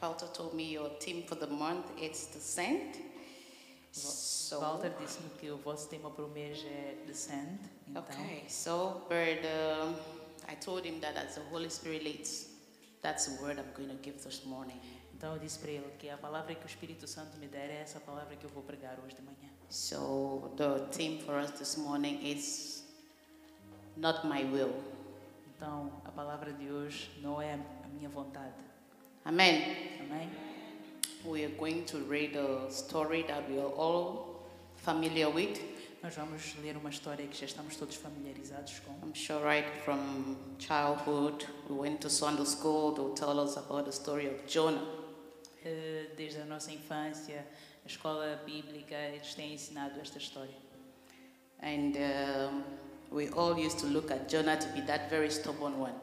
Walter told me your theme for the month sand. So, Walter disse-me que o vosso tema para o mês é Descend. Então, okay, so but um, I told him that as the Holy Spirit leads, that's the word I'm going to give this morning. então eu disse para ele que a palavra que o Espírito Santo me der é essa palavra que eu vou pregar hoje de manhã. So the theme for us this morning is not my will. Então a palavra de hoje não é a minha vontade. Amen. Amém? We are going to read a story that we are all familiar with. Nós vamos ler uma história que já estamos todos familiarizados com. I'm sure right from childhood, we went to Sunday school, they'll tell us about the story of Jonah. Eh, Desde a nossa infância, a escola bíblica, eles têm ensinado esta história. And um, we all used to look at Jonah to be that very stubborn one.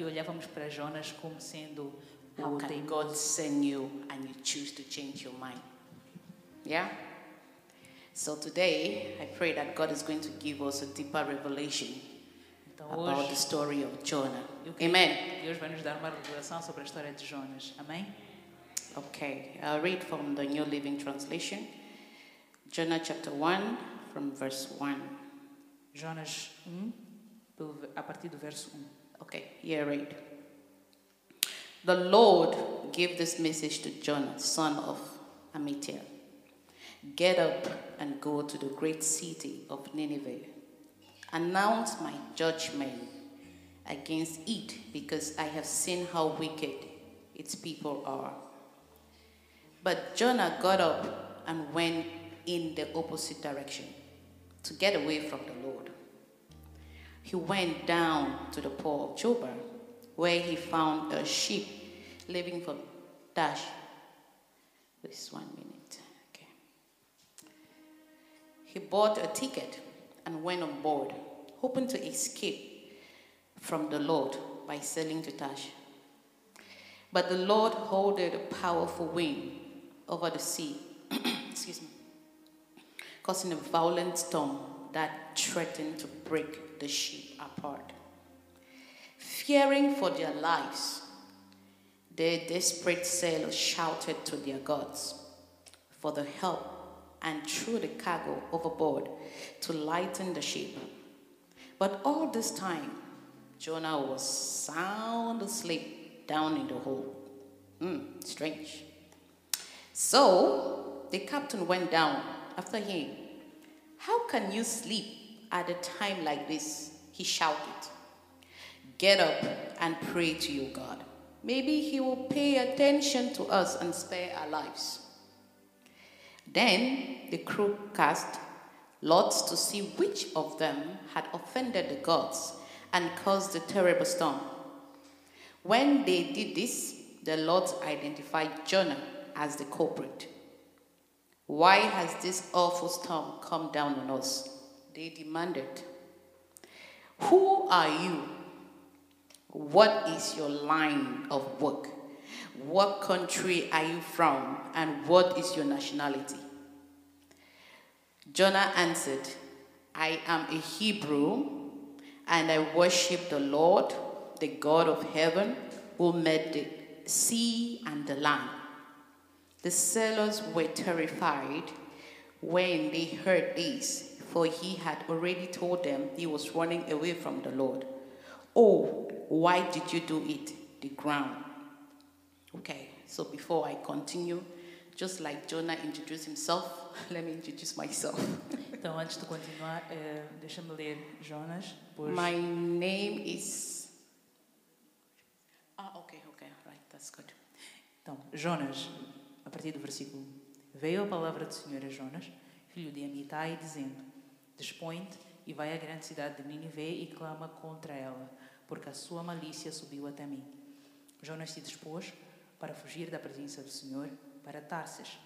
E olhávamos para Jonas como sendo How o can. God send you and you choose to change your mind? Yeah? So today, I pray that God is going to give us a deeper revelation about the story of Jonah. Amen. Deus vai nos dar uma revelação sobre a história de Jonas. Amém? Okay, I'll read from the New Living Translation. Jonah chapter 1, from verse 1. Jonas 1, pelo ve- a partir do verso 1. Okay, here read. The Lord gave this message to Jonah, son of Amittai. Get up and go to the great city of Nineveh. Announce my judgment against it because I have seen how wicked its people are. But Jonah got up and went in the opposite direction to get away from the Lord. He went down to the pool of Jobah, where he found a sheep living for Dash. This one minute. Okay. He bought a ticket and went on board, hoping to escape from the Lord by sailing to Tash. But the Lord holded a powerful wind over the sea, excuse me, causing a violent storm that threatened to break the ship apart. Fearing for their lives, the desperate sailors shouted to their gods for the help and threw the cargo overboard to lighten the ship. But all this time, Jonah was sound asleep down in the hold. Hmm, strange. So the captain went down after him. How can you sleep at a time like this? He shouted. Get up and pray to your God. Maybe he will pay attention to us and spare our lives. Then the crew cast lots to see which of them had offended the gods and caused the terrible storm. When they did this, the Lord identified Jonah as the culprit. Why has this awful storm come down on us? They demanded. Who are you? What is your line of work? What country are you from? And what is your nationality? Jonah answered, I am a Hebrew, and I worship the Lord, the God of heaven, who made the sea and the land. The sailors were terrified when they heard this, for he had already told them he was running away from the Lord. Oh, why did you do it? The ground. Okay, so before I continue, just like Jonah introduced himself, let me introduce myself. Então, antes de continuar, eh, deixa-me ler Jonas. Depois, My name is. Ah, okay, okay, right, that's good. Então, Jonas, a partir do versículo 1. Veio a palavra do Senhor a Jonas, filho de Amitai, dizendo: Dispõe-te e vai à grande cidade de Nínive e clama contra ela, porque a sua malícia subiu até mim. Jonas se dispôs para fugir da presença do Senhor para Tarsis,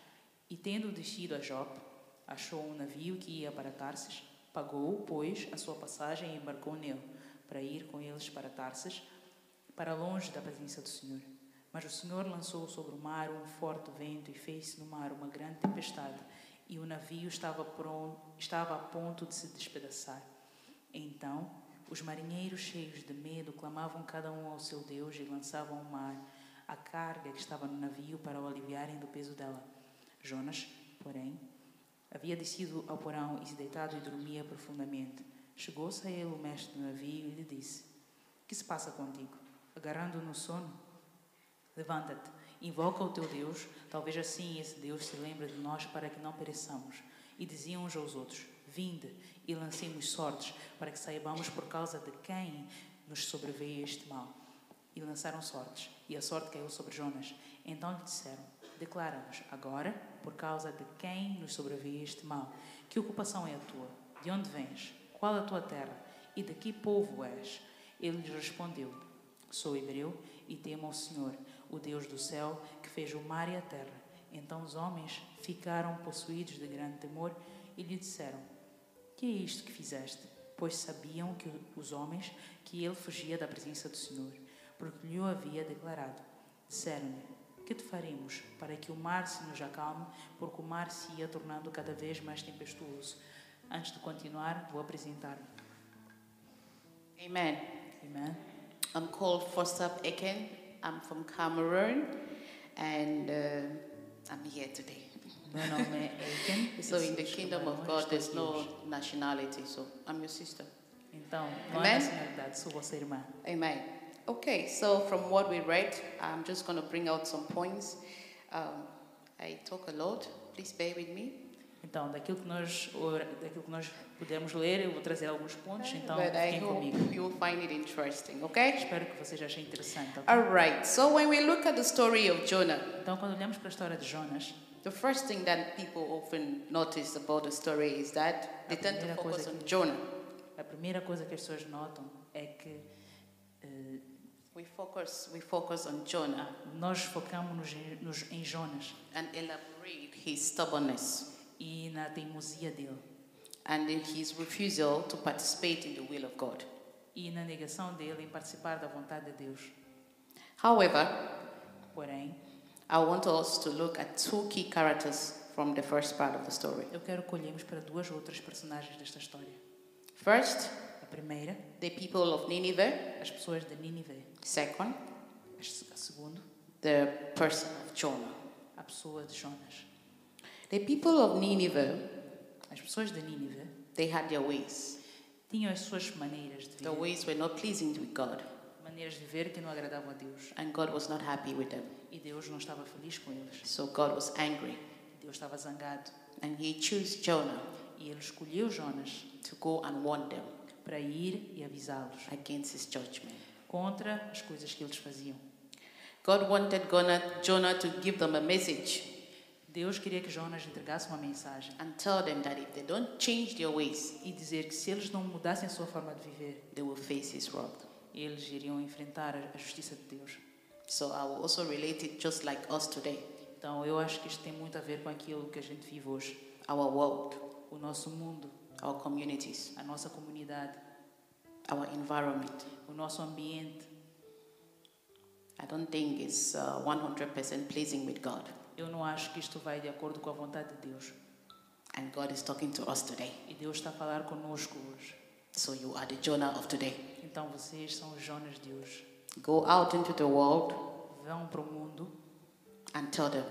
e tendo descido a Jope, achou um navio que ia para Tarsis, pagou, pois, a sua passagem e embarcou nele, para ir com eles para Tarsis, para longe da presença do Senhor. Mas o Senhor lançou sobre o mar um forte vento e fez-se no mar uma grande tempestade, e o navio estava, pronto, estava a ponto de se despedaçar. Então, os marinheiros, cheios de medo, clamavam cada um ao seu Deus e lançavam ao mar a carga que estava no navio para o aliviarem do peso dela. Jonas, porém, havia descido ao porão e se deitado e dormia profundamente. Chegou-se a ele o mestre do navio e lhe disse: Que se passa contigo? Agarrando no sono? Levanta-te, invoca o teu Deus, talvez assim esse Deus se lembre de nós para que não pereçamos. E diziam uns aos outros: Vinde e lancemos sortes, para que saibamos por causa de quem nos sobreveio este mal. E lançaram sortes, e a sorte caiu sobre Jonas. Então lhe disseram: Declara-nos agora, por causa de quem nos sobreveio este mal. Que ocupação é a tua? De onde vens? Qual a tua terra? E de que povo és? Ele lhes respondeu: Sou hebreu e temo ao Senhor, o Deus do céu, que fez o mar e a terra. Então os homens ficaram possuídos de grande temor e lhe disseram: Que é isto que fizeste? Pois sabiam que os homens que ele fugia da presença do Senhor, porque lhe o havia declarado. Disseram-lhe: Que te faremos para que o mar se nos acalme, porque o mar se ia tornando cada vez mais tempestuoso? Antes de continuar, vou apresentar-me. Amen. Amen. I'm called Fostap Eken. I'm from Cameroon, and uh, I'm here today. Meu nome é Aiken. So, eu in the kingdom of God, there's no nationality, so I'm your sister. Então, não Amen. é nacionalidade, sou vossa irmã. Amen. Okay, so from what we read, I'm just going to bring out some points. Um, I talk a lot. Please bear with me. Então, daquilo que nós daquilo que nós pudemos ler, eu vou trazer alguns pontos, então but fiquem comigo. you will find it interesting, okay? Espero que vocês achem interessante. ok? All right, so when we look at the story of Jonah, Então, quando olhamos para a história de Jonas, the first thing that people often notice about the story is that they tend to focus on que- Jonah. a primeira coisa que as pessoas notam é que eh, We focus, we focus on Jonah nós focamos nos, em Jonas and elaborate his stubbornness e na teimosia dele and in his refusal to participate in the will of God. e na negação dele em participar da vontade de Deus. However, Porém, I want us to look at two key characters from the first part of the story. eu quero que olhemos para duas outras personagens desta história. First, A primeira, the people of Nineveh. as pessoas de Nínive. Second, A segundo, the person of Jonah. a pessoa de Jonas. The people of Nineveh, As pessoas de Nínive they had their ways. tinham as suas maneiras de The viver, ways were not pleasing with God, maneiras de viver que não agradavam a Deus. and God was not happy with them. E Deus não estava feliz com eles. So God was angry, Deus estava zangado. and He chose Jonah E ele escolheu Jonas to go and warn them para ir e avisá-los against His judgment. contra as coisas que eles faziam. God wanted Jonah, to give them a message Deus queria que Jonas entregasse uma mensagem and tell them that if they don't change their ways, e dizer que se eles não mudassem a sua forma de viver, they will face His wrath. eles iriam enfrentar a justiça de Deus. So I will also relate it just like us today, Então eu acho que isto tem muito a ver com aquilo que a gente vive hoje. our world, O nosso mundo, our communities, a nossa comunidade, our environment. o nosso ambiente. I don't think it's uh, 100% pleasing with God. Eu não acho que isto vai de acordo com a vontade de Deus. And God is talking to us today. E Deus está a falar conosco hoje. So you are the Jonah of today. Então vocês são os Jonas de hoje. Go out into the world Vão para o mundo and tell them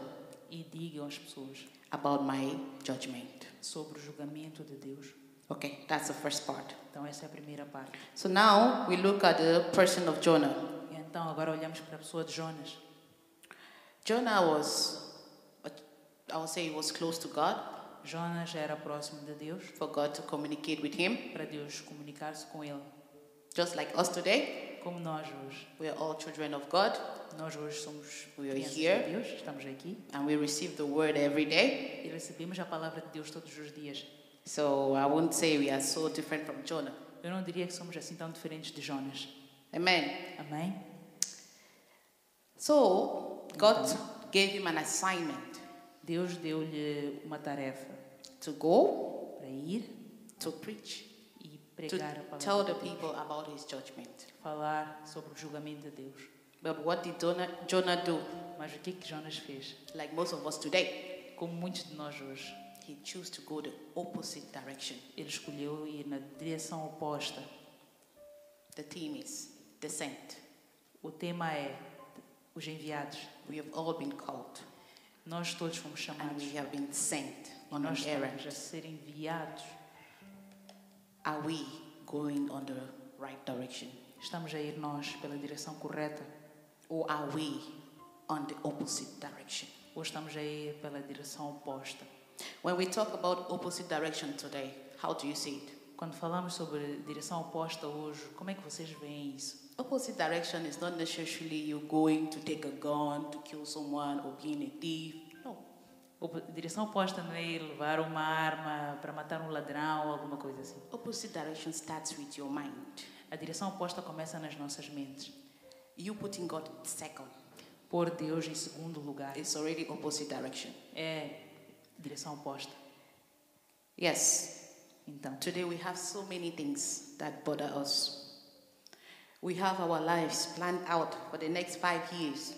e digam às pessoas about my judgment. sobre o julgamento de Deus. Okay, that's the first part. Então essa é a primeira parte. So now we look at the person of Jonah. E então agora olhamos para a pessoa de Jonas. Jonah was, I would say, he was close to God Jonas era próximo de Deus for God to communicate with him. para Deus comunicar-se com ele. Just like us today, Como nós hoje. we are all children of God Nós hoje somos We are here. de Deus, estamos aqui and we receive the word every day. e recebemos a palavra de Deus todos os dias. So I wouldn't say we are so different from Jonah. Eu não diria que somos assim tão diferentes de Jonas. Amen. Amém? So God gave him an assignment Deus deu-lhe uma tarefa to go para ir to preach, pregar a tell palavra the Deus, people about his judgment. falar sobre o julgamento de Deus. But what did Jonah, do? Mas o que que Jonas fez? Like most of us today, Como muitos de nós hoje, he chose to go the opposite direction. ele escolheu ir na direção oposta. The theme is descent. O tema é os enviados. We have all been called Nós todos fomos and chamados. we have been sent on an errand. a ser enviados. Are we going on the right direction Estamos a ir nós pela direção correta or are we on the opposite direction? ou estamos a ir pela direção oposta? When we talk about opposite direction today, how do you see it? Quando falamos sobre direção oposta hoje, como é que vocês veem isso? Opposite direction is not necessarily you going to take a gun to kill someone or being a thief. Direção oposta não é levar uma arma para matar um ladrão ou alguma coisa assim. Opposite direction starts with your mind. A direção oposta começa nas nossas mentes. You putting God second Pôr Deus em segundo lugar is already opposite direction. é direção oposta. Yes. Então, Today we have so many things that bother us. We have our lives planned out for the next five years.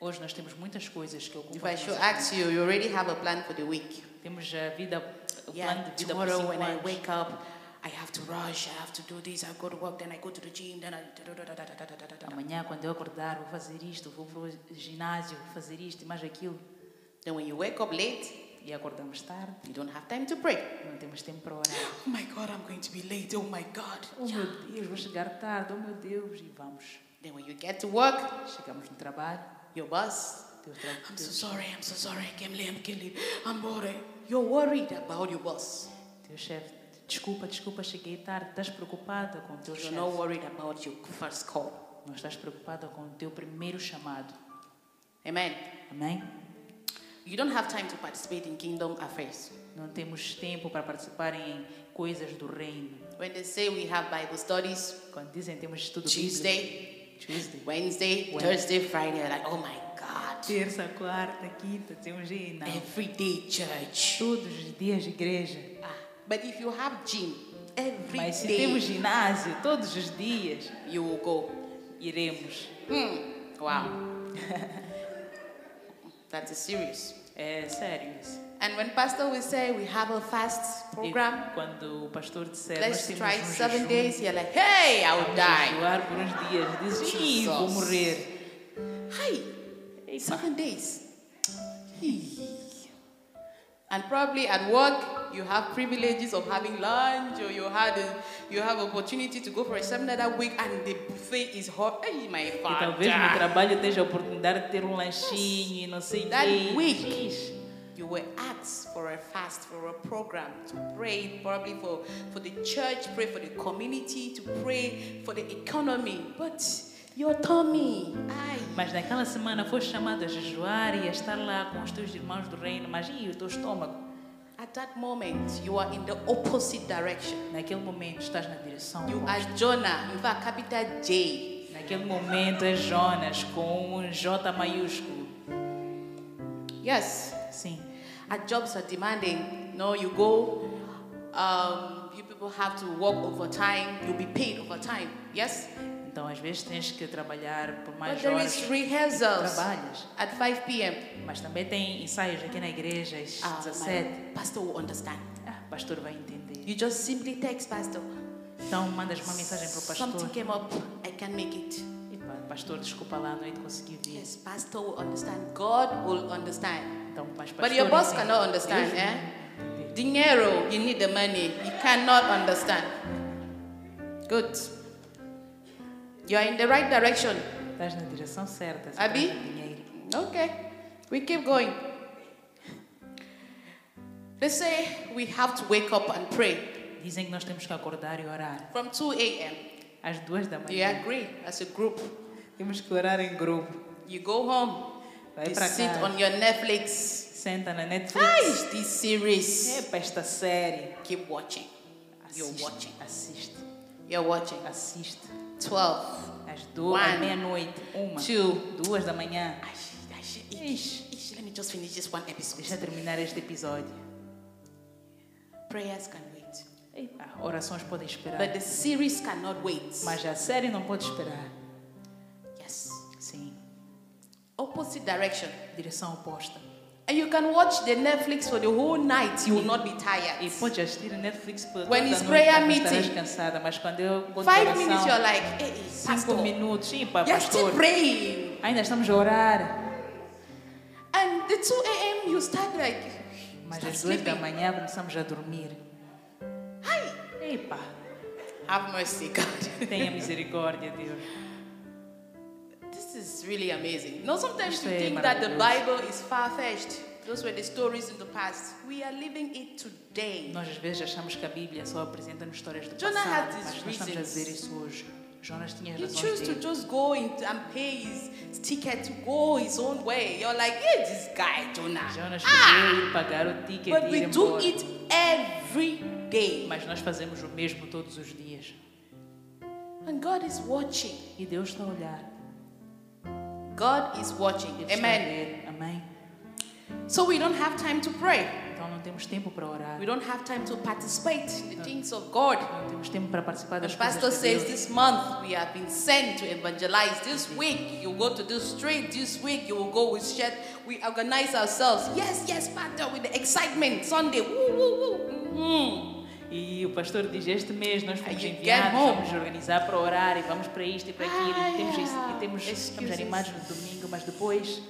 Hoje nós temos muitas coisas que ocupam If I should ask you, you already have a plan for the week. Temos a vida, o Yeah, plano de vida tomorrow when I wake up, I have to rush, I have to do this, I go to work, then I go to the gym, then I. Amanhã, quando eu acordar, vou fazer isto, vou para o ginásio, vou fazer isto e mais aquilo. Then when you wake up late, E acordamos tarde, you don't have time to pray. não temos tempo para orar. Oh my God, I'm going to be late. Oh my God. Oh meu Deus, vou chegar tarde, oh meu Deus, e vamos. Then when you get to work, Chegamos no trabalho, your boss, I'm so sorry, I'm so sorry, I late, I'm worried. You're worried about your boss. teu chefe, desculpa, desculpa, cheguei tarde. Estás preocupada com o teu You're chefe. not worried about your first call. Não estás preocupada com o teu primeiro chamado. Amen. Amém? You don't have time to participate in kingdom affairs. Não temos tempo para participar em coisas do reino. When they say we have Bible studies Quando dizem temos estudo bíblico, Tuesday, Wednesday, When- Thursday, Friday, like, oh my God. terça, quarta, quinta, temos dia não. Everyday church. Todos os dias de igreja. Ah, but if you have gym every Mas se day, temos ginásio todos os dias, you will go. iremos. Hmm. Wow. That is serious. É sério isso. And when pastor will say we have a fast program, quando o pastor disser, let's try um seven jejum, days, you're like, hey, I'll die. jejuar por uns dias. Diz, vou morrer. Hi, Eita. seven days. And probably at work, you have privileges of having lunch, or you had a, you have opportunity to go for a seminar that week, and the buffet is hot. Hey, my E talvez no trabalho esteja a oportunidade de ter um lanchinho não sei o That quê. week. Fiz. You were asked for a fast, for a program to pray, probably for, for the church, pray for the community, to pray for the economy. But your tummy, aye. Mas naquela semana foste chamado a jejuar e a estar lá com os teus irmãos do reino, mas e o teu estômago? At that moment, you are in the opposite direction. Naquele momento estás na direção You oposta. are Jonah, in fact, capital J. Naquele momento é Jonas com um J maiúsculo. Yes, Sim. Our jobs are demanding. No, you go, um, you people have to work overtime, you'll be paid overtime. Yes? Então às vezes tens que trabalhar por But mais there horas is que rehearsals trabalhas. at 5 p.m. Mas também tem ensaios aqui na igreja às Ah, 17. my pastor will understand. Ah, pastor vai entender. You just simply text pastor. Então mandas uma mensagem para o pastor. Something came up, I can't make it. E pastor, desculpa lá, à noite consegui vir. Yes, pastor will understand. God will understand. Então, mas pastor, But your boss cannot understand, eh? Dinero, you need the money. You cannot understand. Good. You are in the right direction. Estás na direção certa. Abi? Okay. We keep going. They say we have to wake up and pray Dizem que nós temos que acordar e orar. from 2 a.m. Às duas da Do you agree? As a group. Temos que orar em grupo. You go home, Vai para sit casa. on your Netflix. Senta na Netflix. this series. Epa, esta série. Keep watching. You're Assiste, watching. Assiste. You're watching. Assiste. 12. Às duas, meia-noite. Uma. Two. Duas da manhã. Ai, ai, Ixi. ish, Let me just finish this one episode. Deixa eu terminar este episódio. Prayers can wait. Epa, orações podem esperar. But the series cannot wait. Mas a série não pode esperar. Opposite direction. Direção oposta. And you can watch the Netflix for the whole night. You will not be E tired. pode assistir Netflix por toda When it's prayer meeting. cansada. Mas quando eu Five minutes, you're like, hey, cinco Pastor, minutos. Sim, pá, you're still pastor. praying. Ainda estamos a orar. And the 2 a.m. you start like, Mas às duas da manhã começamos a dormir. Hi. Epa, Have mercy, God. tenha misericórdia, Deus. This is really amazing. Sometimes Isto you é think that the. Bible is far fetched. Those were the stories in the past. We are living it today. Nós às vezes achamos que a Bíblia só apresenta-nos histórias do Jonah passado, mas nós estamos a dizer isso hoje. Jonas tinha He chose to just go in and pay his ticket to go his own way. You're like, yeah, this guy, Jonah. Jonas Ah! ir pagar o ticket But we do it every day. Mas nós fazemos o mesmo todos os dias. And God is watching. E Deus está a olhar. God is watching. Ele Amen. Amém. So we don't have time to pray. Então não temos tempo para orar. We don't have time to participate in the things of God. Não temos tempo para participar The das pastor coisas de says this month we have been sent to evangelize. This week you go to the street. This week you will go with shed. We organize ourselves. Yes, yes, pastor, with the excitement. Sunday, woo, woo, woo. Mhm. E o pastor diz: Este mês nós fomos enviados, vamos organizar para orar e vamos para isto e para aquilo. Ah, e temos, isso, yeah. e temos estamos animados no domingo, mas depois,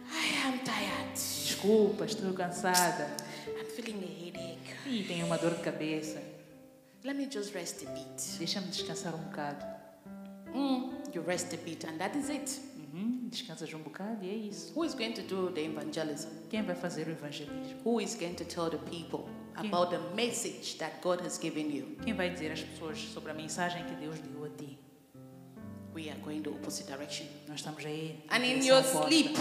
I am tired. desculpa, estou cansada I'm feeling a headache. e tenho uma dor de cabeça. Let me just rest a bit. Deixa-me descansar um bocado. Mm, you rest a bit, and that is it. Uhum, descansas um bocado e é isso. Who is going to do the evangelism? Quem vai fazer o evangelismo? Who is going to tell the people about the message that God has given you? Quem vai dizer às pessoas sobre a mensagem que Deus deu a ti? We are going the opposite direction. Nós estamos a ir. na And in your oposta. sleep,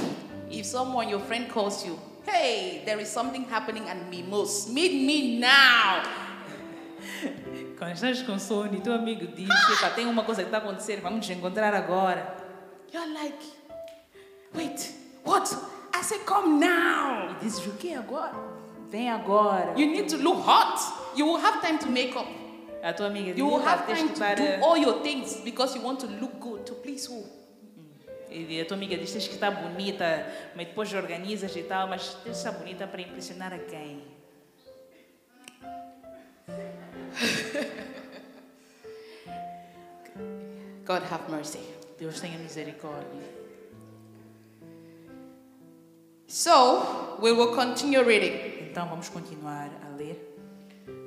if someone, your friend calls you, hey, there is something happening at Mimos, meet me now. Quando estás com sono e teu amigo diz: "Epa, tem uma coisa que está a acontecer, vamos nos encontrar agora. You're like, wait, what? I said, come now. E dizes: O que agora? Vem agora. You need to look hot. You will have time to make up. A tua amiga You will have time to estar do all your things because you want to look good to please who? E a tua amiga diz: que estar bonita, mas depois organizas e tal, mas tens que estar bonita para impressionar a quem? God have mercy. Deus tenha misericórdia. So, we will continue reading. Então vamos continuar a ler.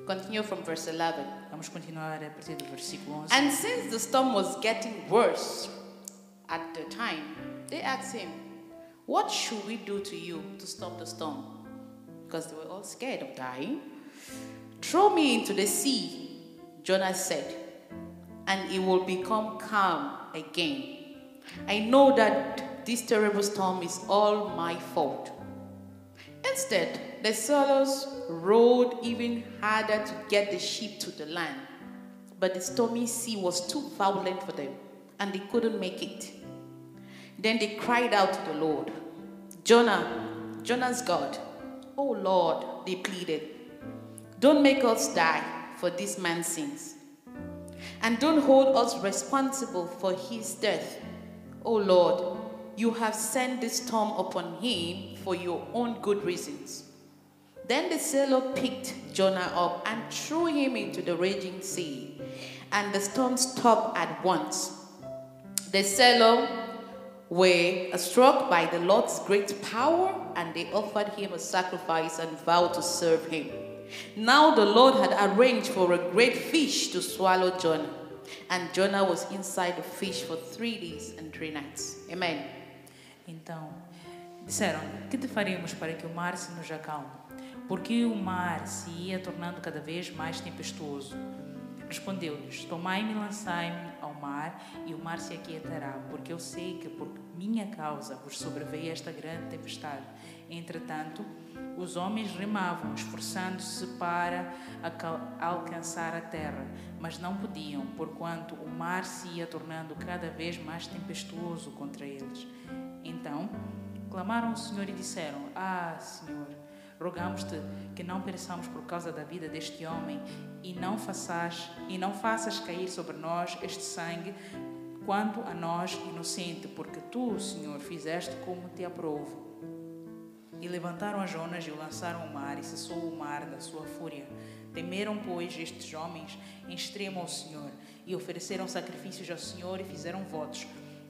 Continue from verse 11. Vamos continuar a partir do versículo 11. And since the storm was getting worse at the time, they asked him, What should we do to you to stop the storm? Because they were all scared of dying. Throw me into the sea, Jonah said, and it will become calm again. I know that this terrible storm is all my fault. Instead, the sailors rowed even harder to get the ship to the land. But the stormy sea was too violent for them, and they couldn't make it. Then they cried out to the Lord, Jonah, Jonah's God, Oh Lord, they pleaded, don't make us die for this man's sins. And don't hold us responsible for his death. Oh Lord, you have sent this storm upon him for your own good reasons. Then the sailor picked Jonah up and threw him into the raging sea, and the storm stopped at once. The sailor were struck by the Lord's great power, and they offered him a sacrifice and vowed to serve him. Now the Lord had arranged for a great fish to swallow Jonah, and Jonah was inside the fish for three days and three nights. Amen. Então, disseram: Que te faremos para que o mar se nos acalme? Porque o mar se ia tornando cada vez mais tempestuoso. Respondeu-lhes: Tomai-me lançai-me ao mar, e o mar se aquietará, porque eu sei que por minha causa vos sobreveio esta grande tempestade. Entretanto, os homens remavam, esforçando-se para alcançar a terra, mas não podiam, porquanto o mar se ia tornando cada vez mais tempestuoso contra eles. Então, clamaram ao Senhor e disseram: Ah, Senhor, rogamos-te que não pereçamos por causa da vida deste homem e não faças e não faças cair sobre nós este sangue quanto a nós inocente, porque tu, Senhor, fizeste como te aprovo. E levantaram a Jonas e o lançaram ao mar, e cessou o mar da sua fúria. Temeram, pois, estes homens em extremo ao Senhor, e ofereceram sacrifícios ao Senhor e fizeram votos.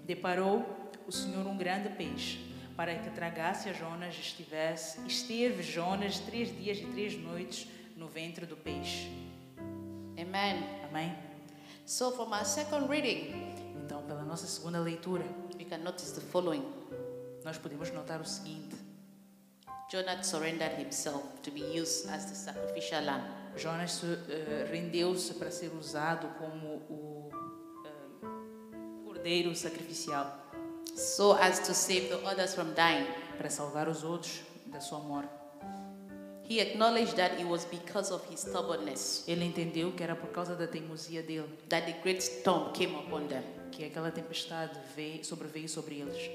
Deparou o Senhor um grande peixe, para que tragasse a Jonas estivesse, esteve Jonas três dias e três noites no ventre do peixe. Amen. Amém? So, from our second reading, Então, pela nossa segunda leitura, we can notice the following nós podemos notar o seguinte: Jonah surrendered himself to be used as the sacrificial lamb. Jonas eh, rendeu-se para ser usado como o eh, cordeiro sacrificial, so as to save the others from dying. para salvar os outros da sua morte. He acknowledged that it was because of his stubbornness Ele entendeu que era por causa da teimosia dele that the great storm came upon them. que aquela tempestade veio, sobreveio sobre eles.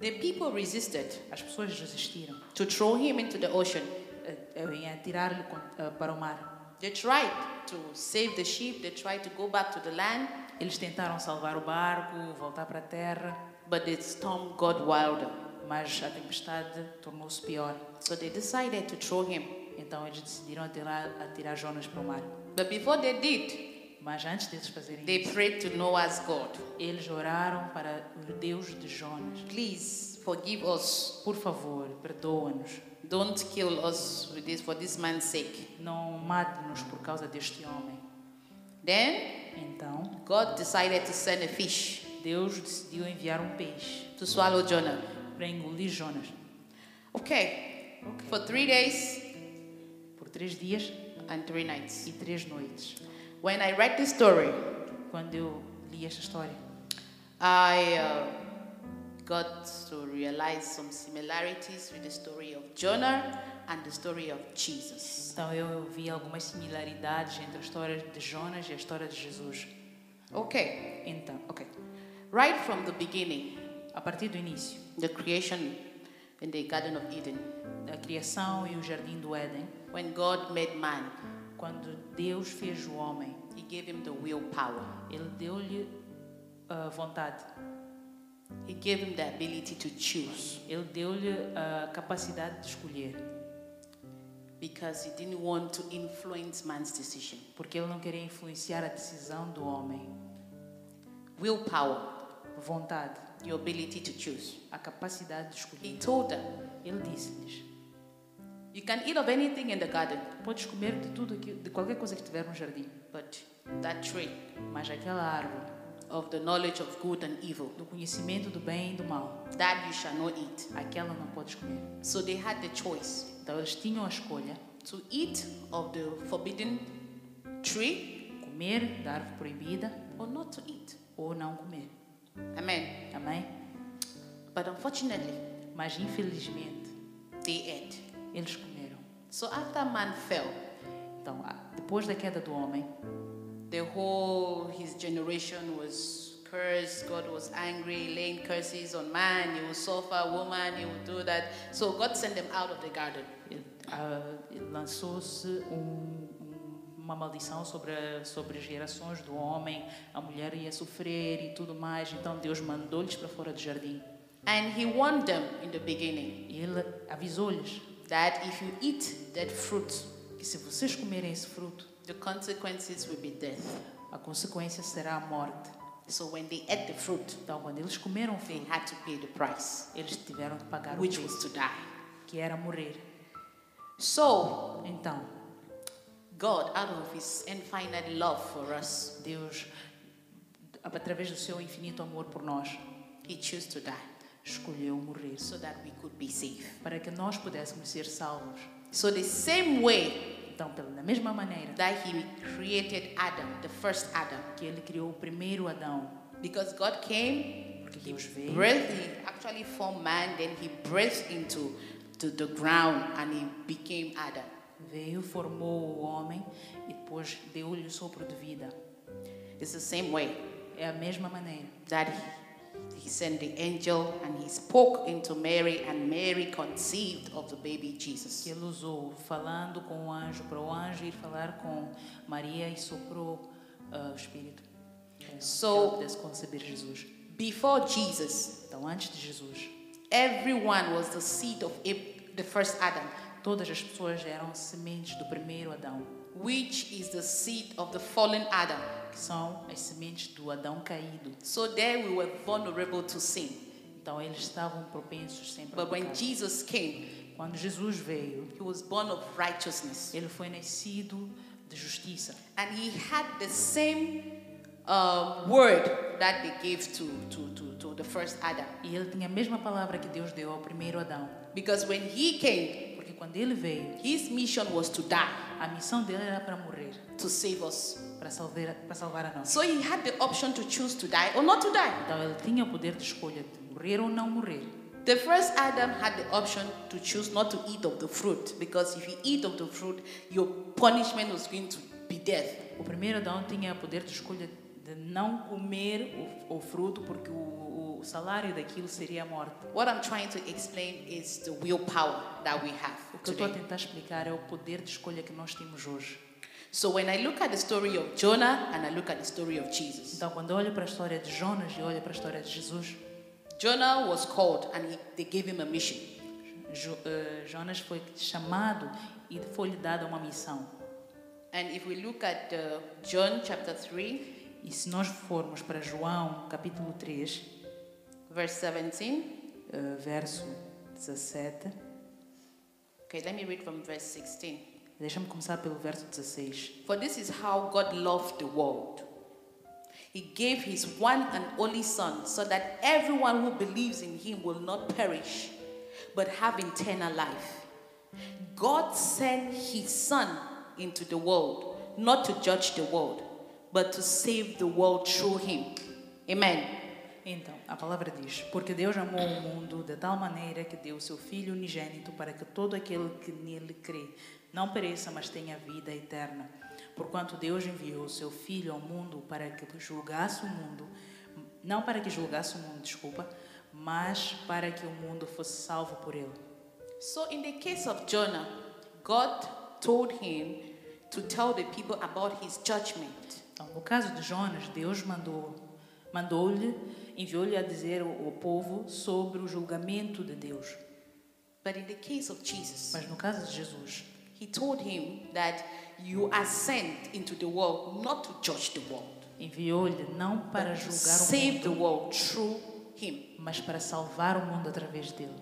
The people resisted As pessoas resistiram to throw him into the ocean. eh, em atirar-lhe con- eh, para o mar. They tried to save the sheep, they tried to go back to the land, Eles tentaram salvar o barco, voltar para a terra, but the storm got wilder. mas a tempestade tornou-se pior. So they decided to throw him. Então eles decidiram atirar, atirar Jonas para o mar. But before they did, Mas antes deles fazerem they isso, prayed to Noah's God. eles oraram para o Deus de Jonas. Please forgive us. Por favor, perdoa-nos. Don't kill us with this for this man's sake. Não mate-nos por causa deste homem. Then Então, God decided to send a fish Deus decidiu enviar um peixe to swallow Jonah. para engolir Jonas. Okay. For three days Por três dias and three nights. e três noites. When I read this story, Quando eu li esta história, I uh, got to realize some similarities with the story of Jonah and the story of Jesus. então eu vi algumas similaridades entre a história de Jonas e a história de Jesus. Okay. Então, ok. Right from the beginning, A partir do início, the creation in the Garden of Eden, da criação e o jardim do Éden, when God made man, quando Deus fez o homem, He gave him the willpower. ele deu-lhe a vontade, He gave him the ability to choose ele deu-lhe a capacidade de escolher, because he didn't want to influence man's decision. porque ele não queria influenciar a decisão do homem. Willpower, Vontade, your ability to choose. a capacidade de He escolher. told them, Ele disse-lhes: You can eat of anything in the garden, Podes comer de tudo aquilo, de qualquer coisa que tiver no jardim, but that tree mas aquela árvore of the knowledge of good and evil, do conhecimento do bem e do mal, that you shall not eat. aquela não podes comer. So they had the choice Então eles tinham a escolha: to eat of the forbidden tree comer da árvore proibida or not to eat. ou não comer. Amen. Amém? But unfortunately, Mas infelizmente they ate. eles comeram. So after man fell, Então, depois da queda do homem, the whole his generation was cursed. God was angry, laying curses on man. He will suffer, woman. He will do that. So God sent them out of the garden. ah, lançou-se um- uma maldição sobre, a- sobre as gerações do homem, a mulher ia sofrer e tudo mais. Então Deus mandou-lhes para fora do jardim. And he warned them in the beginning E ele avisou-lhes that if you eat that fruit, que se vocês comerem esse fruto, the consequences will be death. a consequência será a morte. So when they ate the fruit, Então, quando eles comeram o they fruto, had to pay the price, eles tiveram que pagar o which was preço, to die. que era morrer. So Então, God, out of his infinite love for us, Deus, através do seu infinito amor por nós, he chose to die escolheu morrer so that we could be saved. para que nós pudéssemos ser salvos. So the same way Então, pela da mesma maneira that he created Adam, the first Adam, que ele criou o primeiro Adão, because God came, porque Deus veio, breathed, he actually formed man, then he breathed into to the ground and he became Adam. Veio, formou o homem e depois deu-lhe o sopro de vida. It's the same way É a mesma maneira that he, he sent the angel and he spoke into Mary, and Mary conceived of the baby Jesus. que ele usou, falando com o anjo, para o anjo ir falar com Maria e soprou ah, o Espírito. para So- pudesse conceber Jesus. Before Jesus, Então, antes de Jesus, everyone was the seed of the first Adam, todas as pessoas eram sementes do primeiro Adão, which is the seed of the fallen Adam. que são as sementes do Adão caído. So there we were vulnerable to sin. Então eles estavam propensos sempre a But when. Jesus came, Quando Jesus veio, he was born of righteousness. ele foi nascido de justiça. And he had the same um, word that they gave to, to, to, to the first Adam. E ele tinha a mesma palavra que Deus deu ao primeiro Adão. Because when he came, quando ele veio, his mission was to die, a missão dele era para morrer, to save us. para salvar, para salvar a nós. So he had the option to choose to die or not to die. Então ele tinha o poder de escolha de morrer ou não morrer. The first Adam had the option to choose not to eat of the fruit because if you eat of the fruit, your punishment was going to be death. O primeiro Adão tinha o poder de escolha de não comer o, o fruto, porque o, o salário daquilo seria a morte. What I'm trying to explain is the willpower that we have O que eu estou a tentar explicar é o poder de escolha que nós temos hoje. So when I look at the story of Jonah and I look at the story of Jesus, Então, quando olho para a história de Jonas e olho para a história de Jesus, Jonah was called and he, they gave him a mission. Jo, eh, Jonas foi chamado e foi-lhe dada uma missão. And if we look at uh, John chapter 3, E se nós formos para João, capítulo 3, verse 17, eh, verso 17, okay, let me read from verse 16. deixa-me começar pelo verso 16. For this is how God loved the world. He gave his one and only Son so that everyone who believes in him will not perish, but have eternal life. God sent his Son into the world, not to judge the world, but to save the world through him. Amen. Então, a palavra diz: Porque Deus amou o mundo de tal maneira que deu o seu Filho unigênito para que todo aquele que nele crê não pereça, mas tenha vida eterna. Porquanto Deus enviou o seu Filho ao mundo para que julgasse o mundo, não para que julgasse o mundo, desculpa, mas para que o mundo fosse salvo por ele. So, in the case of Jonah, God told him to tell the people about his judgment. Então, no caso de Jonas, Deus mandou, mandou-lhe, enviou-lhe a dizer ao povo sobre o julgamento de Deus. But in the case of Jesus, Mas no caso de Jesus, He told him that you are sent into the world not to judge the world, enviou-lhe não para julgar o the mundo, world through him. mas para salvar o mundo através dele.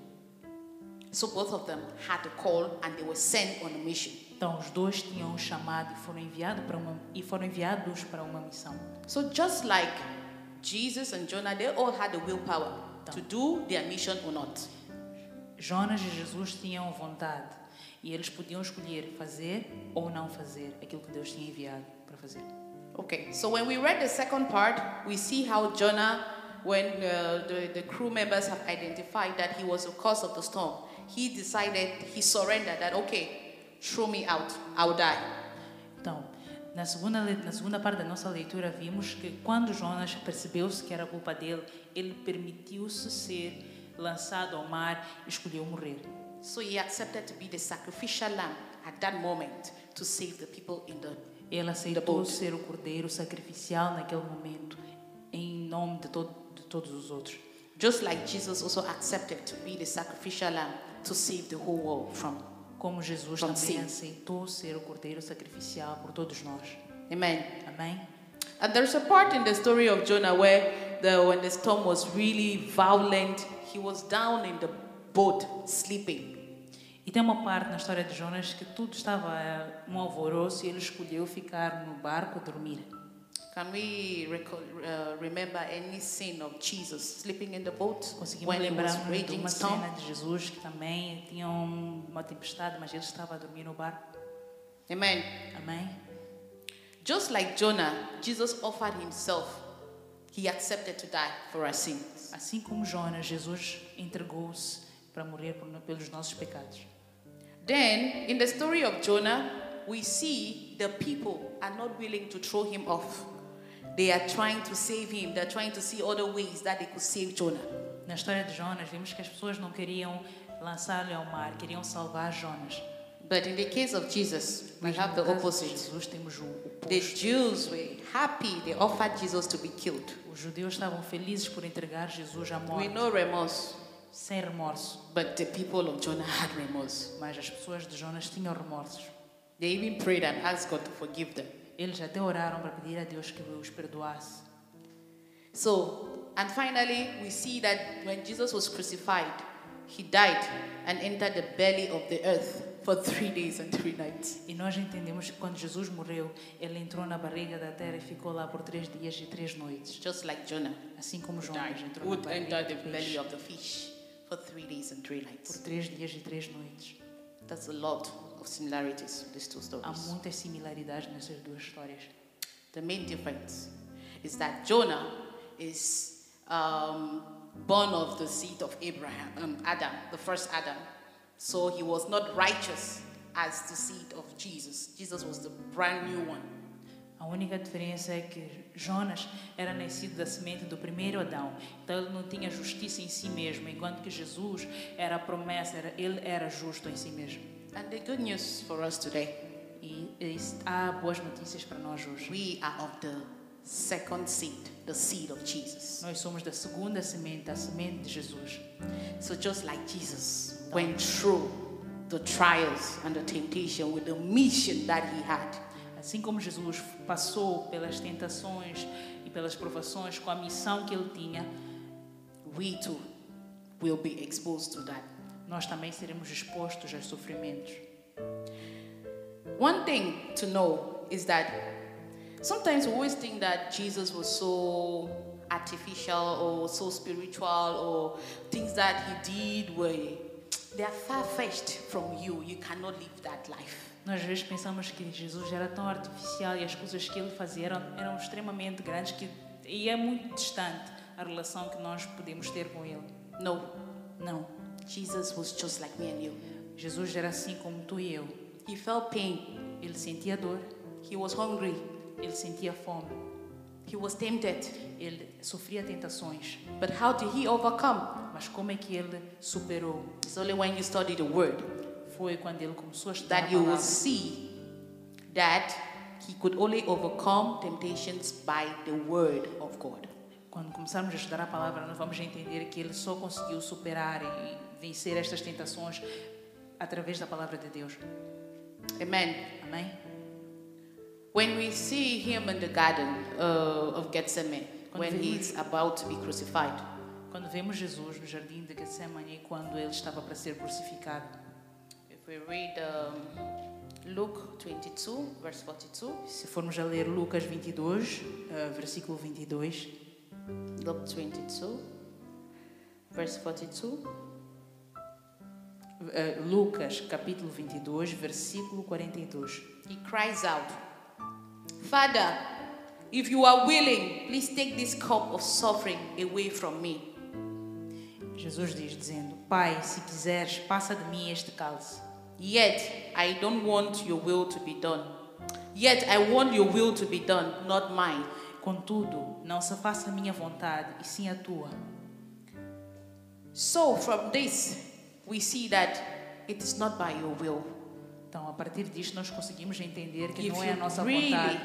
So both of them had a call and they were sent on a mission. Então os dois tinham um chamado e foram enviados para uma e foram enviados para uma missão. So just like Jesus and Jonah, they all had the willpower to do their mission or not. Jonas e Jesus tinham vontade e eles podiam escolher fazer ou não fazer aquilo que Deus tinha enviado para fazer. Okay, so when we read the second part, we see how Jonah, when uh, the, the crew members have identified that he was the cause of the storm, he decided, he surrendered that, okay, throw me out, I'll die. Na segunda na segunda parte da nossa leitura vimos que quando Jonas percebeu-se que era culpa dele, ele permitiu-se ser lançado ao mar e escolheu morrer. So he accepted to be the sacrificial lamb at that moment to save the people in the. Ele aceitou ser o cordeiro sacrificial naquele momento, em nome de, todo, de todos os outros. Just like Jesus also accepted to be the sacrificial lamb to save the whole world from. Como Jesus From também sin. aceitou ser o cordeiro sacrificial por todos nós. Amen. Amém? And there's a part in the story of Jonah where the, when the storm was really violent, he was down in the boat sleeping. E tem uma parte na história de Jonas que tudo estava eh, um alvoroço e ele escolheu ficar no barco a dormir. Can we recall, uh, remember any scene of Jesus sleeping in the boat Conseguimos when it was de raging uma storm? cena de Jesus que também tinha um- uma tempestade, mas ele estava a dormir no barco. Amen. Amém? Just like Jonah, Jesus offered himself. He accepted to die for our sins. Assim como Jonas, Jesus entregou-se para morrer por- pelos nossos pecados. Then, in the story of Jonah, we see the people are not willing to throw him off. They are trying to save him. They're trying to see other ways that they could save Jonah. Na história de Jonas, vimos que as pessoas não queriam lançá-lo ao mar, queriam salvar Jonas. But in the case of Jesus, we Mas have the opposite. Jesus temos o The. Jews were happy. They offered Jesus to be killed Os judeus estavam felizes por entregar Jesus à with morte, no remorse. sem remorso. But the people of Jonah had remorse. Mas as pessoas de Jonas tinham remorsos. They even prayed and asked God to forgive them. Eles até oraram para pedir a Deus que os perdoasse. So, And finally, we see that when Jesus was crucified, he died and entered the belly of the earth for three days and three nights. E nós entendemos que quando Jesus morreu, ele entrou na barriga da terra e ficou lá por três dias e três noites. Just like Jonah Assim como Jonas entrou na would barriga enter the belly of the fish for three days and three por nights. três dias e três noites. That's a lot of similarities these two Há stories. muitas similaridades nessas duas histórias. The main difference is that Jonah is um, born of the seed of Abraham, um, Adam, the first Adam. So he was not righteous as the seed of Jesus. Jesus was the brand new one. A única diferença é que Jonas era nascido da semente do primeiro Adão, então ele não tinha justiça em si mesmo, enquanto que Jesus era a promessa, era, ele era justo em si mesmo. And the good news for us today, E, e há boas notícias para nós hoje. we are of the second seed, the seed of Jesus. Nós somos da segunda semente, a semente de Jesus. So just like Jesus went through the trials and the temptation with the mission that he had, Assim como Jesus passou pelas tentações e pelas provações com a missão que ele tinha, we too will be exposed to that. Nós também seremos expostos aos sofrimentos. One thing to know is that sometimes we always think that Jesus was so artificial or so spiritual or things that he did were they are far fetched from you. You cannot live that life. Nós às vezes pensamos que Jesus era tão artificial e as coisas que ele fazia eram, eram extremamente grandes que, e é muito distante a relação que nós podemos ter com ele. No, Não. Jesus was just like me and you. Jesus era assim como tu e eu. He felt pain. Ele sentia dor, He was hungry. ele sentia fome, He was tempted. ele sofria tentações. But how did he overcome? Mas como é que ele superou? It's only when you study the word Foi quando ele começou a estudar a that you will see that he could only overcome temptations by the word of God. Quando começarmos a estudar a palavra, nós vamos entender que ele só conseguiu superar e vencer estas tentações através da palavra de Deus. Amen. Amém? When we see him in the garden uh, of Gethsemane, when he's about to be crucified, Quando vemos Jesus no jardim de Getsemane, quando ele estava para ser crucificado, if we read um, Luke 22, verse 42, se formos a ler Lucas 22, eh, versículo 22, Luke 22, verse 42, eh, Lucas capítulo 22, versículo 42, he cries out, Father, if you are willing, please take this cup of suffering away from me. Jesus diz, dizendo: Pai, se quiseres, passa de mim este cálice. Yet I don't want your will to be done. Yet I want your will to be done, not mine. Contudo, não se faça a minha vontade, e sim a tua. So from this, we see that it is not by your will. Então, a partir disto, nós conseguimos entender que If não é a nossa really vontade.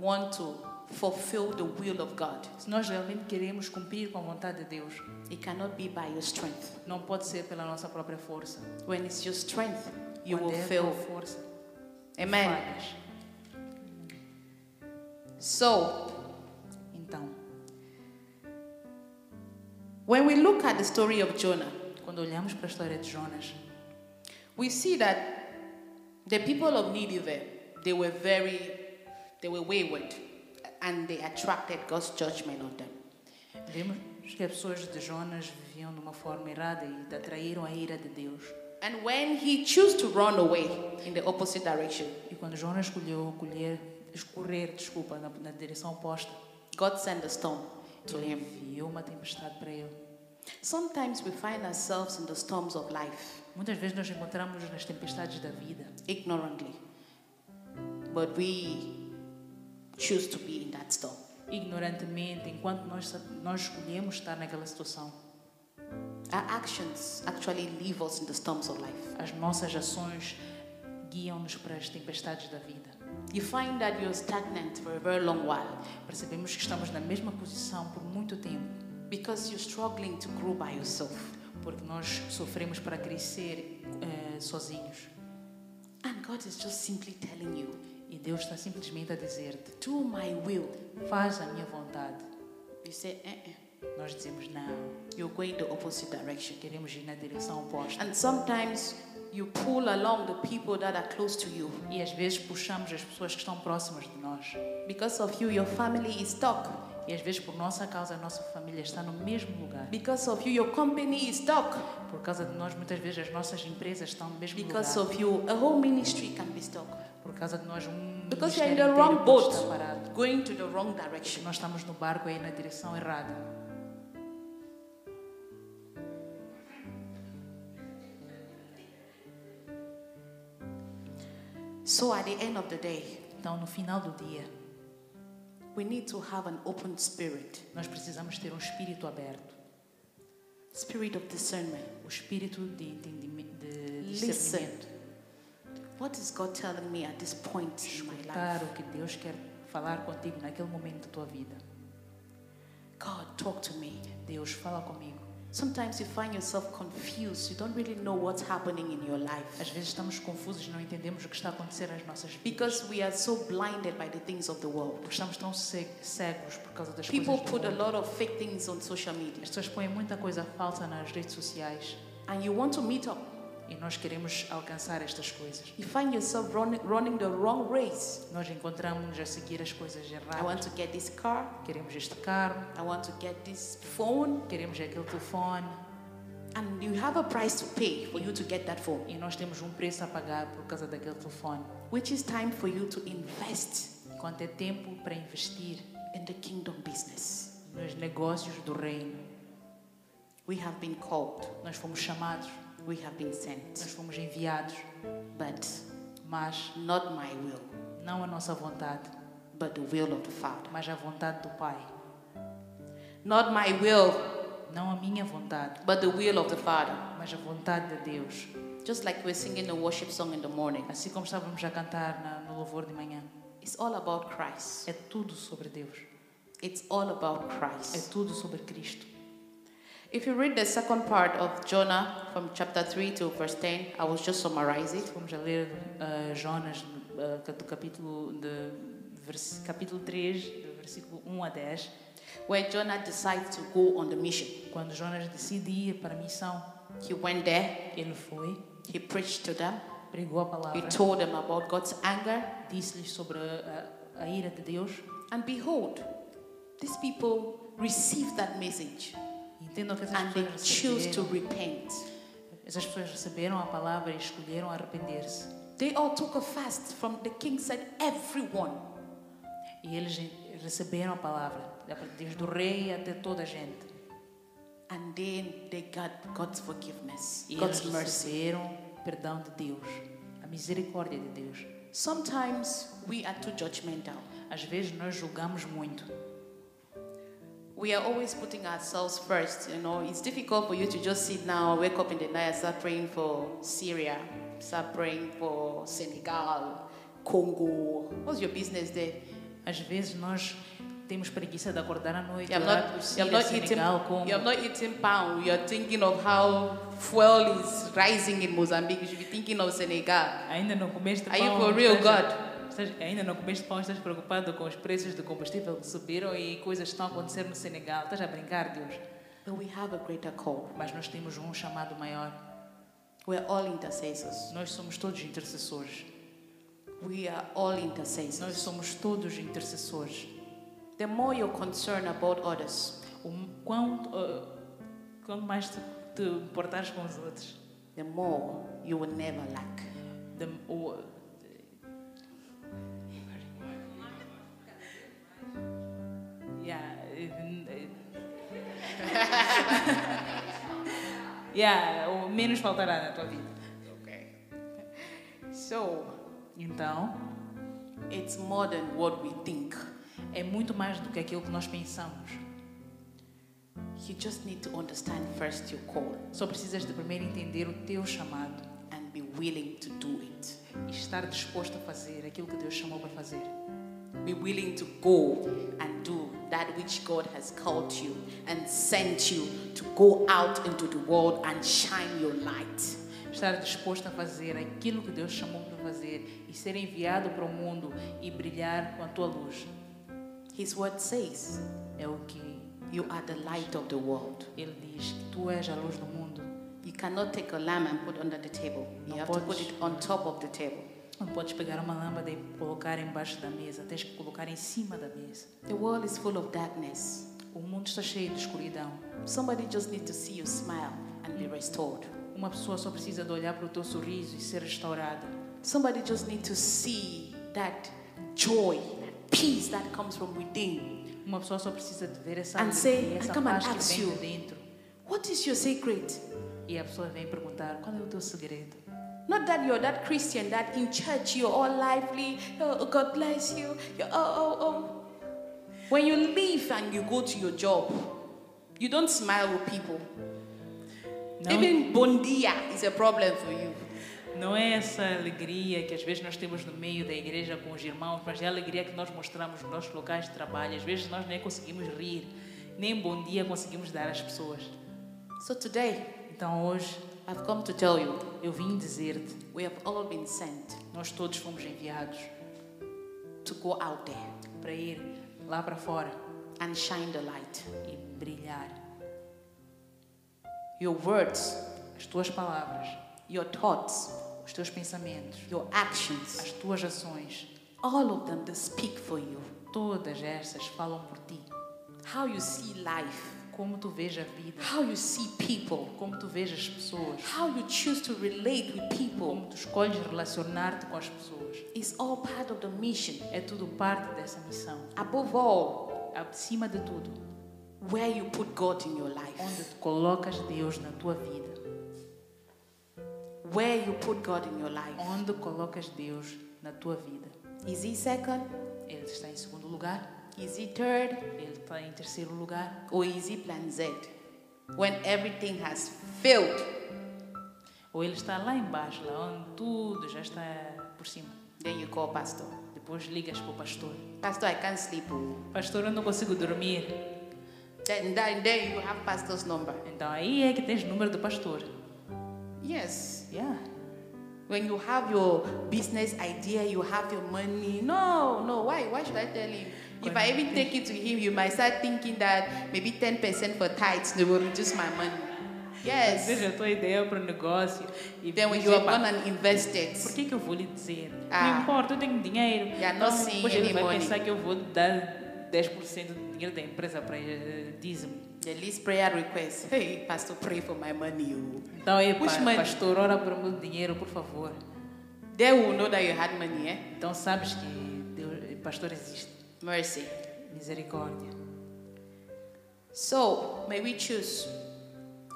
want to fulfill the will of God, Se nós realmente queremos cumprir com a vontade de Deus, it cannot be by your strength. não pode ser pela nossa própria força. When it's your strength, you Quando will é fail. força. Amen. falhas. So Então, when we look at the story of Jonah, quando olhamos para a história de Jonas, we see that the people of Nineveh they were very they were wayward and they attracted God's judgment on them. vemos que as pessoas de Jonas viviam de uma forma errada e atraíram a ira de Deus. And when he chose to run away in the opposite direction, E quando Jonas escolheu colher, escorrer, desculpa, na, na direção oposta, God sent a storm to him. enviou uma tempestade para ele. Sometimes we find ourselves in the storms of life Muitas vezes nós encontramos nas tempestades da vida, ignorantly, but we choose to be in that storm. ignorantemente, enquanto nós, nós escolhemos estar naquela situação. Our actions actually leave us in the storms of life. As nossas ações guiam-nos para as tempestades da vida. You find that you're stagnant for a very long while Percebemos que estamos na mesma posição por muito tempo, because you're struggling to grow by yourself. porque nós sofremos para crescer eh, sozinhos. And God is just simply telling you, E Deus está simplesmente a dizer-te: do my will. faz a minha vontade. You say, eh, eh. nós dizemos não, You're going the opposite direction. queremos ir na direção oposta. And sometimes you pull along the people that are close to you. E às vezes puxamos as pessoas que estão próximas de nós. Because of you, your family is stuck. E às vezes por nossa causa a nossa família está no mesmo lugar. Because of you, your company is stuck. Por causa de nós muitas vezes as nossas empresas estão no mesmo Because lugar. of you, a whole ministry can be stuck. Por causa de nós um Because you're in the wrong boat, parado. going to the wrong direction. Nós estamos no barco aí na direção errada. So at the end of the day, Então no final do dia we need to have an open spirit, nós precisamos ter um espírito aberto, spirit of discernment. o espírito de de Listen. discernimento, What is God telling me at this point in my escutar life? o que Deus quer falar contigo naquele momento da tua vida. God, talk to me. Deus fala comigo. Sometimes you find yourself confused. You don't really know what's happening in your Às life vezes estamos confusos e não entendemos o que está a acontecer nas nossas vidas. because we are so blinded by the things of the world. Porque estamos tão ce- cegos por causa das People coisas do put a lot of fake things on social media, As pessoas põem muita coisa falsa nas redes sociais and you want to meet up. E nós queremos alcançar estas coisas. You find yourself running, running the wrong race. Nós encontramos-nos a seguir as coisas I want erradas. to get this car. Queremos este carro, I want to get this phone. queremos aquele telefone And you have a price to pay for you to get that phone, e nós temos um preço a pagar por causa daquele telefone. which is time for you to invest Quanto é tempo para investir in the kingdom business. nos negócios do reino. We have been called, Nós fomos chamados, we have been sent, nós fomos enviados, but mas not my will, não a nossa vontade, but the will of the Father. mas a vontade do Pai. Not my will, Não a minha vontade, but the will of the Father. mas a vontade de Deus. Just like we're singing the worship song in the morning, Assim como estávamos a cantar na- no louvor de manhã. it's all about Christ. É tudo sobre Deus. It's all about É Christ. tudo sobre Cristo. If you read the second part of Jonah from chapter 3 to verse 10, I will just summarize it. Formos a ler uh, Jonas, uh, do capítulo, de, vers, capítulo 3, do versículo 1 a 10, Where Jonah decides to go on the mission. quando Jonas decide ir para a missão, He went there, ele foi, he preached to them, pregou a he palavra, told them about God's anger, disse-lhes sobre a, a ira de Deus. and behold, these people received that message. Entendam que essas and they choose to repent. essas pessoas receberam a palavra e escolheram arrepender-se. They all took a fast from the king said everyone. E eles receberam a palavra, desde o rei até toda a gente. And then they got God's forgiveness, E God's mercy. perdão de Deus, a misericórdia de Deus. Sometimes we are too judgmental. Às vezes nós julgamos muito. We are always putting ourselves first. You know, it's difficult for you to just sit down, wake up in the night, start praying for Syria, start praying for Senegal, Congo. What's your business there? Às vezes nós temos preguiça de acordar à noite, You have not, por you Síria, have not eaten, Senegal, Congo. you have not eaten pound. You are thinking of how fuel is rising in Mozambique. You should be thinking of Senegal. Ainda não comeste Are you for real, God? Estás- ainda não comeste pão, estás preocupado com os preços do combustível que subiram e coisas que estão a acontecer no Senegal. Estás a brincar, Deus. But we have a greater call. Mas nós temos um chamado maior. We're all intercessors. Nós somos todos intercessores. We are all Nós intercessors. somos todos intercessores. The more you're concerned about others, O quanto, uh, quanto mais te, te importares com os outros, the more you will never lack. the- o, yeah, o menos faltará na tua vida. Okay. So, Então, it's more than what we think. é muito mais do que aquilo que nós pensamos. You just need to understand first your call Só precisas de primeiro entender o teu chamado and be willing to do it. e estar disposto a fazer aquilo que Deus chamou para fazer. Be willing to go and do that which God has called you and sent you to go out into the world and shine your light. Estar disposto a fazer aquilo que Deus chamou para fazer e ser enviado para o mundo e brilhar com a tua luz. His word says, É o que You are the light of the world. Ele diz que tu és a luz do mundo. You cannot take a lamp and put under the table. You have to put it on top of the table. Não podes pegar uma lâmpada e colocar embaixo da mesa, tens que colocar em cima da mesa. The world is full of darkness. O mundo está cheio de escuridão. Somebody just needs to see you smile and be restored. Uma pessoa só precisa de olhar para o teu sorriso e ser restaurada. Somebody just needs to see that joy, peace that comes from within. Uma pessoa só precisa de ver essa And say, alegria, "I essa come and paz que ask vem you." de dentro. What is your secret? E a pessoa vem perguntar, qual é o teu segredo? Not that you're that Christian that in church you're all lively, oh, God bless you, you're, oh, oh, oh. When you leave and you go to your job, you don't smile with people. Não, Even bondia is a problem for you. não é essa alegria que às vezes nós temos no meio da igreja com os irmãos, mas é a alegria que nós mostramos nos nossos locais de trabalho. Às vezes nós nem conseguimos rir, nem bom dia conseguimos dar às pessoas. So today, Então hoje I've come to tell you, eu vim dizer-te, we have all been sent nós todos fomos enviados to go out there para ir lá para fora and shine the light. e brilhar. Your words, As tuas palavras, your thoughts, os teus pensamentos, your actions, as tuas ações, all of them, they speak for you. todas essas falam por ti. How you see life, Como tu vês a vida, how you see people, como tu vês as pessoas, how you choose to relate with people como tu escolhes relacionar-te com as pessoas. is all part of the mission. É tudo parte dessa missão. Above all, Acima de tudo, where you put God in your life, onde tu colocas Deus na tua vida. where you put God in your life. Onde colocas Deus na tua vida. Is He second? Ele está em segundo lugar, He third? ele está em terceiro lugar, is He plan Z? When everything has failed, ou ele está lá embaixo, lá onde tudo já está por cima. then you call Pastor. Depois ligas para o pastor. Pastor, I can't sleep. oh. Pastor, eu não consigo dormir. Then, then, then you have pastor's number. Então aí é que tens o número do pastor. Yes. Yeah. When you have your business idea, you have your money. No, no. Why? Why should I tell him? If I even take it to him, you might start thinking that maybe 10% for tithes, they will reduce my money. Yes. Seja a tua ideia para o negócio. E Then when you have "Pá, gone and invested, Por que, que eu vou lhe dizer? Ah. Não importa, eu tenho dinheiro. You are not Então, seeing depois ele vai money. pensar que eu vou dar 10% do dinheiro da empresa para eh, dízimo. the least prayer request, hey, Pastor, pray for my money. oh." Então Which pa, money? pastor, ora para o meu dinheiro, por favor. They will know that you had money, eh? Então sabes que Deus, pastor existe. Mercy. Misericórdia. So, may we choose,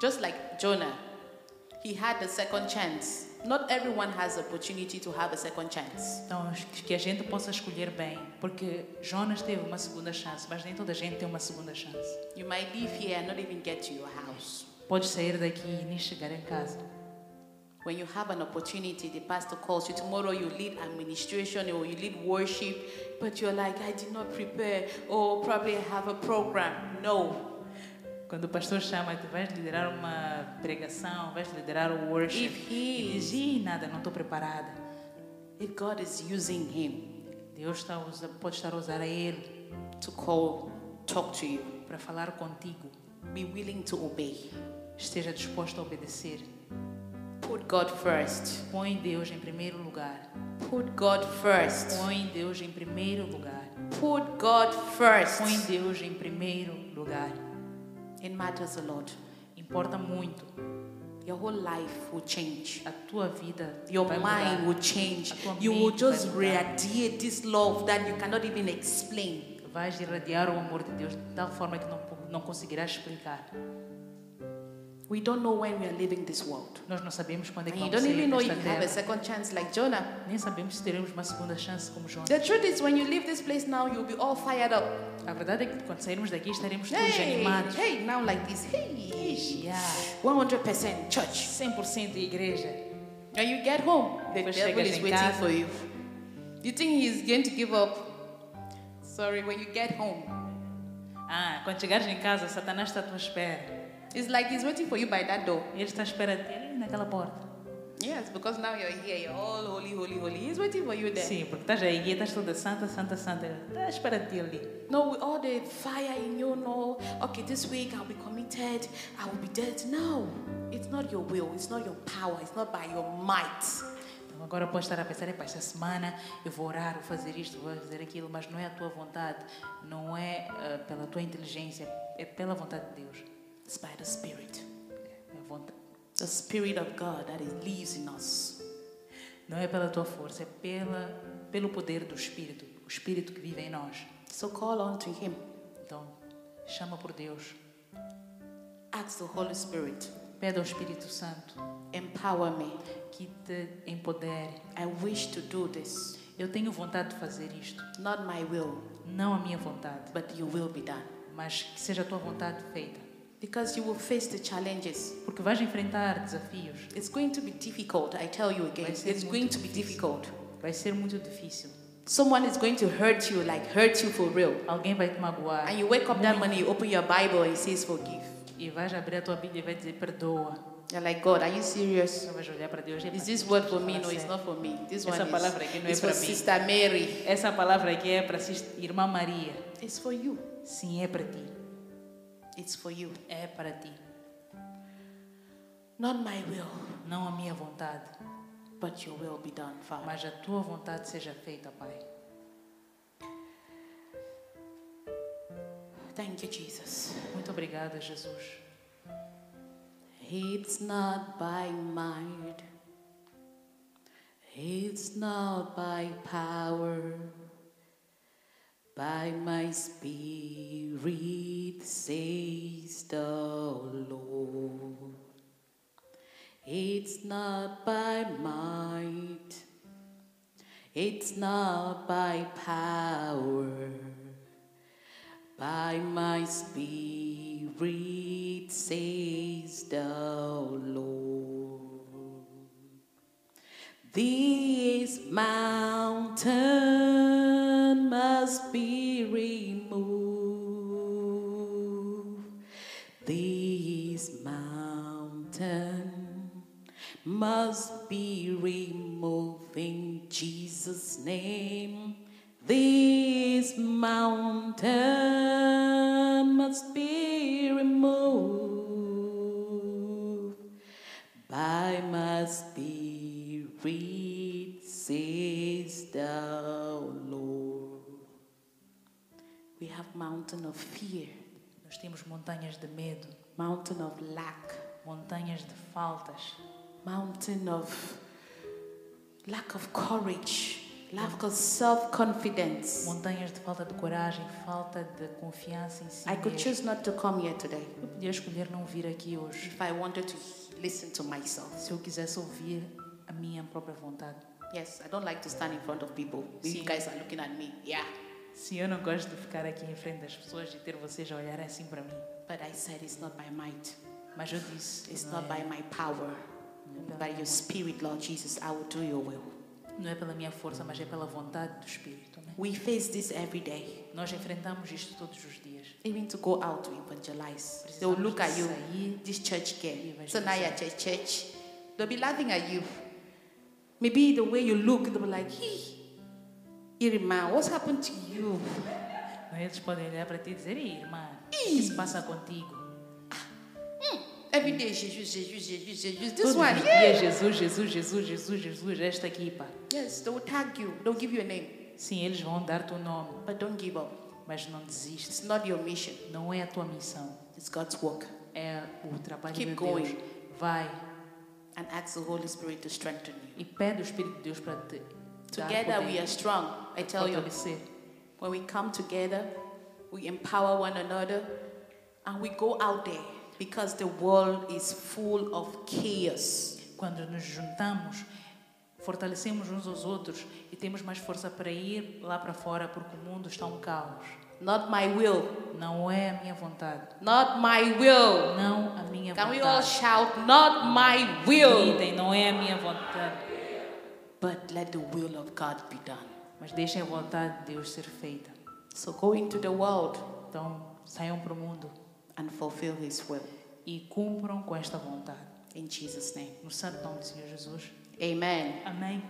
just like Jonah, he had a second chance. Not everyone has the opportunity to have a second chance. Então, que a gente possa escolher bem, porque Jonas teve uma segunda chance, mas nem toda a gente tem uma segunda chance. You might live here and not even get to your house. Podes sair daqui e nem chegar em casa. When you have an opportunity, the pastor calls you. Tomorrow you lead administration or you lead worship, but you're like, I did not prepare, or probably I have a program. No. Quando o pastor chama, tu vais liderar uma pregação, vais liderar o worship. If E he diz, Ih, nada, não estou preparada. if God is using him Deus está pode estar a usar a ele to call, talk to you, para falar contigo. be willing to obey. Esteja disposto a obedecer. Put God first. Põe Deus em primeiro lugar. Put God first. Põe Deus em primeiro lugar. Put God first. Põe Deus em primeiro lugar. It matters a lot. Importa muito. Your whole life will change. A tua vida Your mind will change. You will just radiate this love that you cannot even explain. Vais irradiar o amor de Deus de tal forma que não, não conseguirás explicar. We don't know when we are leaving this world. Nós não sabemos quando é que And you vamos don't sair even know if desta have a terra. second chance like Jonah. Nem sabemos se teremos uma segunda chance como Jonas. The truth is, when you leave this place now, you'll be all fired up. A verdade é que quando sairmos daqui estaremos todos Hey, animados. hey, now like this. Hey, Yeah. 100% church. 100% igreja. When you get home, the Depois devil is waiting casa. for you. You think he's going to give up? Sorry, when you get home, Ah, quando chegares em casa, Satanás está à tua espera. It's like he's waiting for you by that door. Ele está à espera de ti ali naquela porta. Yes, because now you're here, you're all holy, holy, holy. He's waiting for you there. Sim, porque estás aí estás toda santa, santa, santa. Está à espera de ti ali. No, with all the fire in you, no. Okay, this week I'll be committed, I will be dead. No, it's not your will, it's not your power, it's not by your might. Então agora podes estar a pensar, epá, esta semana eu vou orar, vou fazer isto, vou fazer aquilo, mas não é a tua vontade, não é ah, pela tua inteligência, é pela vontade de Deus. It's by the Spirit. The Spirit of God that is, lives in us. Não é pela tua força, é pela, pelo poder do Espírito, o Espírito que vive em nós. So call on to Him. Então, chama por Deus, Ask the Holy Spirit, pede ao Espírito Santo empower me. que te empodere. I wish to do this. Eu tenho vontade de fazer isto, Not my will, não a minha vontade, but your will be done. mas que seja a tua vontade feita. Because you will face the challenges. Porque vais enfrentar desafios, It's going to be difficult, I tell you again. It's going to be difficult. vai ser muito difícil. Someone is going to hurt you, like hurt you for real. Alguém vai te magoar And you wake up that morning, you open your Bible, and it says forgive. e vais abrir a tua Bíblia e vai dizer perdoa. You're like, God, are you serious? Você vai olhar para Deus Is "Epá, this word for me? No, it's sério." not for me. This Essa one palavra aqui não é para mim. Sister Mary. Essa palavra aqui é para irmã Maria. It's for you. Sim, é para ti. It's for you. É para ti. Not my will, Não a minha vontade, but your will be done, Father. mas a tua vontade seja feita, Pai. Thank you, Jesus. Muito obrigada, Jesus. It's not by might, it's not by power, by my spirit, says the Lord. It's not by might, it's not by power. By my spirit, says the Lord. This must be removed. This mountain must be removed in Jesus' name. This mountain must be removed by my spirit, says mountain of fear, Nós temos montanhas de medo, mountain of lack, montanhas de faltas, mountain of lack of courage, lack of self-confidence. montanhas de falta de coragem, falta de confiança em si I could choose not to come here today Eu podia escolher não vir aqui hoje if I wanted to listen to myself. se eu quisesse ouvir a minha própria vontade. Yes, I don't like to stand in front of people. You Sim. guys are looking at me. Yeah. Sim, eu não gosto de ficar aqui em frente das pessoas e ter vocês a olharem assim para mim. But I said it's not by might, Mas eu disse, it's not by é, my power, by your spirit, Lord Jesus. I will do your will. não é pela minha força, mas é pela vontade do Espírito. Né? We face this every day, Nós enfrentamos isto todos os dias. even to go out to evangelize. They will look at you, this church girl. You're church. They'll be laughing at you. Maybe the way you look, they'll be like, hey, Irma, what's happened to you? eles podem olhar para ti e dizer, "Ei, irmã, o que se passa contigo? Every day, Jesus, Jesus, Jesus, Jesus. This Todos one, os yeah. dias, Jesus, Jesus, Jesus, Jesus, Jesus, esta equipa. Yes, they will tag you. They'll give you a name. Sim, eles vão dar-te o nome, But don't give up. mas não desistes. It's not your mission, Não é a tua missão, it's God's work. é o trabalho Keep de going. Deus. Vai And ask the Holy Spirit to strengthen you. e pede o Espírito de Deus para te Together we are strong. I tell you, when we come together, we empower one another and we go out there because the world is full of chaos. Quando nos juntamos, fortalecemos uns aos outros e temos mais força para ir lá para fora porque o mundo está um caos. Not my will, Não é a minha vontade. not my will. Não a minha Can we all vontade. shout, not my will, Gritem, não é a minha vontade. But let the will of God be done. Mas deixem a vontade de Deus ser feita. So go into the world Então, saiam para o mundo and fulfill His will. e cumpram com esta vontade. In Jesus' name. No santo nome do Senhor Jesus. Amen. Amém.